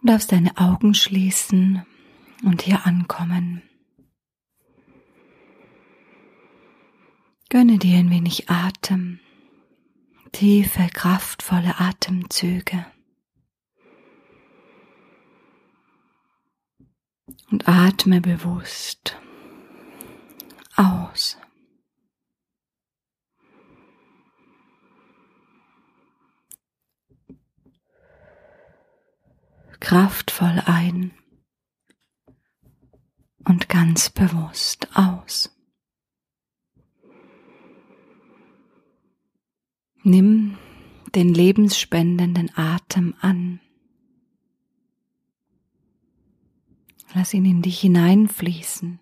Du darfst deine Augen schließen und hier ankommen. Gönne dir ein wenig Atem, tiefe, kraftvolle Atemzüge. Und atme bewusst aus. Kraftvoll ein und ganz bewusst aus. Nimm den lebensspendenden Atem an. Lass ihn in dich hineinfließen.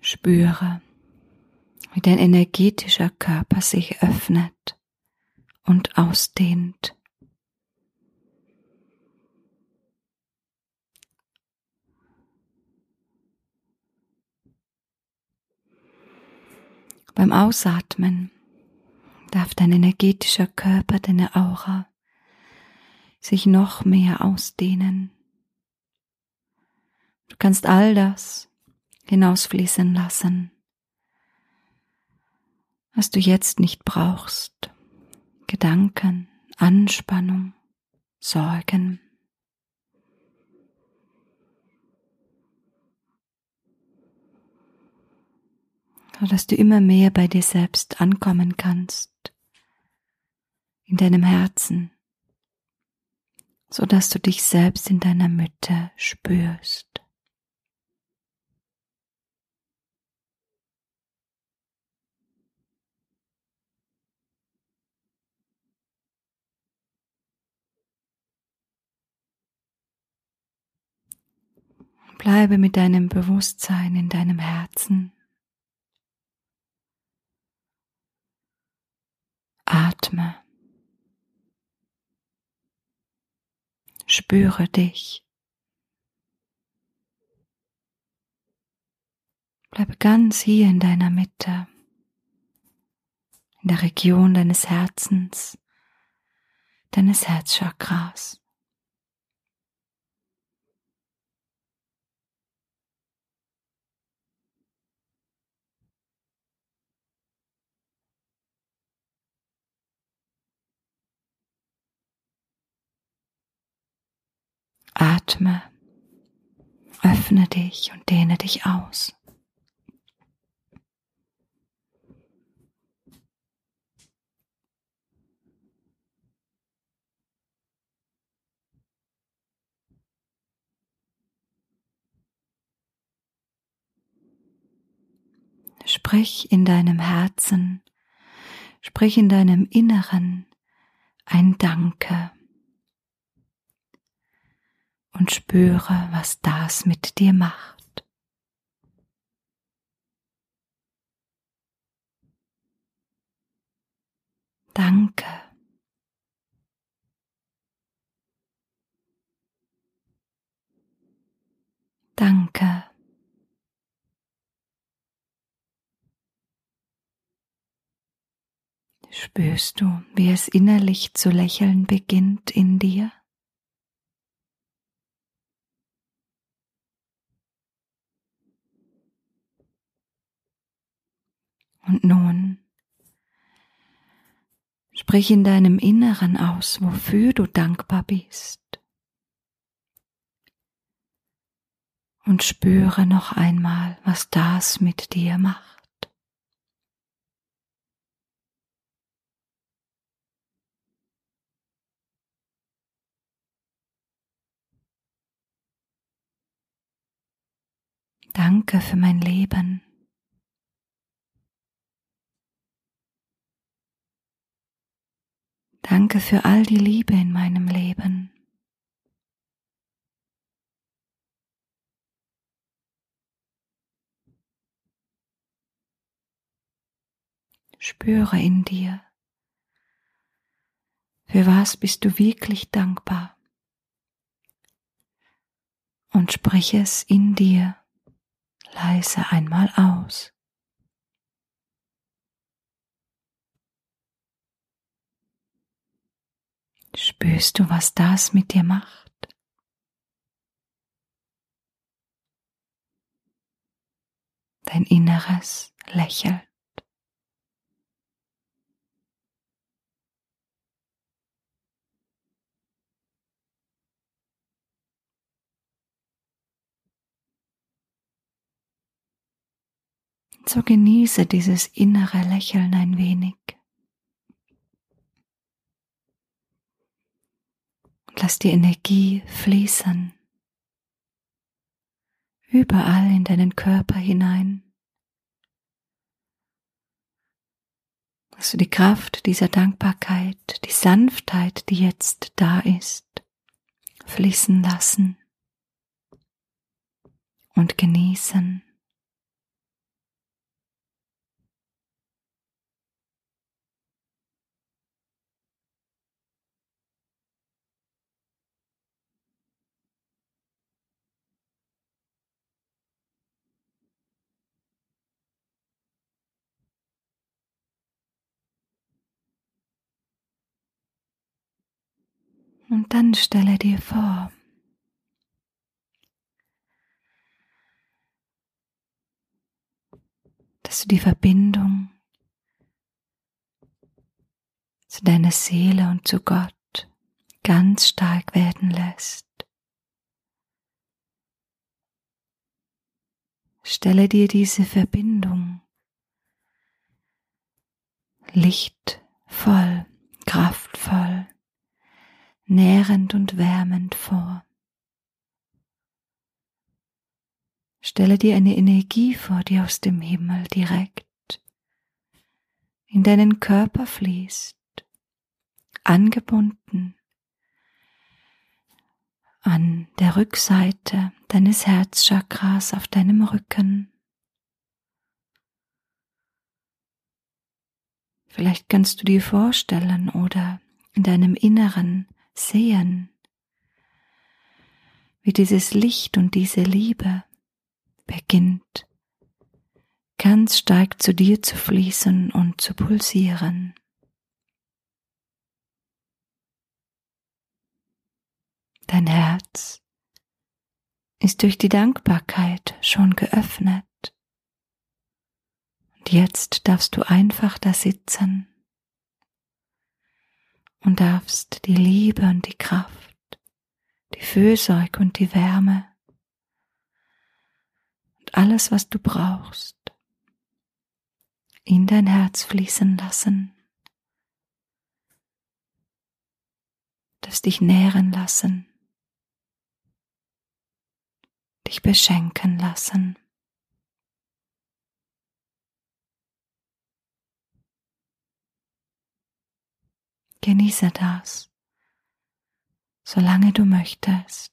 Spüre, wie dein energetischer Körper sich öffnet und ausdehnt. Beim Ausatmen darf dein energetischer Körper, deine Aura sich noch mehr ausdehnen. Du kannst all das hinausfließen lassen, was du jetzt nicht brauchst. Gedanken, Anspannung, Sorgen. dass du immer mehr bei dir selbst ankommen kannst, in deinem Herzen, so dass du dich selbst in deiner Mitte spürst. Bleibe mit deinem Bewusstsein in deinem Herzen. Atme. Spüre dich. Bleibe ganz hier in deiner Mitte, in der Region deines Herzens, deines Herzchakras. Atme, öffne dich und dehne dich aus. Sprich in deinem Herzen, sprich in deinem Inneren ein Danke und spüre, was das mit dir macht. Danke. Danke. Spürst du, wie es innerlich zu lächeln beginnt in dir? Und nun sprich in deinem Inneren aus, wofür du dankbar bist. Und spüre noch einmal, was das mit dir macht. Danke für mein Leben. Danke für all die Liebe in meinem Leben. Spüre in dir, für was bist du wirklich dankbar und sprich es in dir leise einmal aus. Spürst du, was das mit dir macht? Dein Inneres lächelt. So genieße dieses innere Lächeln ein wenig. Lass die Energie fließen. Überall in deinen Körper hinein. Dass die Kraft dieser Dankbarkeit, die Sanftheit, die jetzt da ist, fließen lassen und genießen. Und dann stelle dir vor, dass du die Verbindung zu deiner Seele und zu Gott ganz stark werden lässt. Stelle dir diese Verbindung lichtvoll, kraftvoll nährend und wärmend vor. Stelle dir eine Energie vor, die aus dem Himmel direkt in deinen Körper fließt, angebunden an der Rückseite deines Herzchakras auf deinem Rücken. Vielleicht kannst du dir vorstellen oder in deinem Inneren sehen, wie dieses Licht und diese Liebe beginnt ganz stark zu dir zu fließen und zu pulsieren. Dein Herz ist durch die Dankbarkeit schon geöffnet. Und jetzt darfst du einfach da sitzen und darfst die Liebe und die Kraft, die Fürsorge und die Wärme und alles, was du brauchst, in dein Herz fließen lassen, das dich nähren lassen, dich beschenken lassen. Genieße das, solange du möchtest.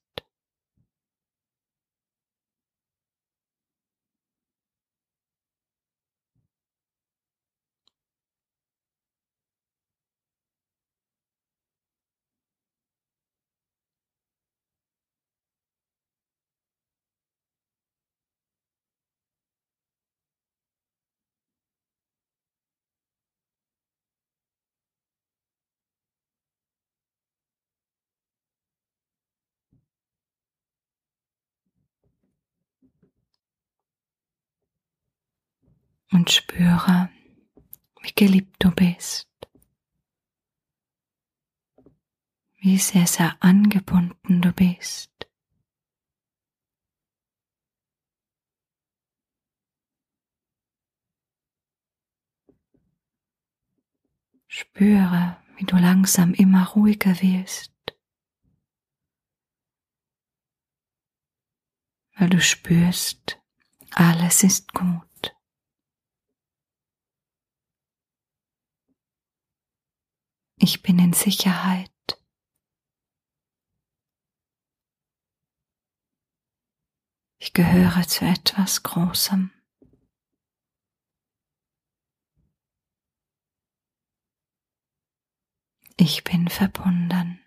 Und spüre, wie geliebt du bist, wie sehr, sehr angebunden du bist. Spüre, wie du langsam immer ruhiger wirst, weil du spürst, alles ist gut. Ich bin in Sicherheit. Ich gehöre zu etwas Großem. Ich bin verbunden.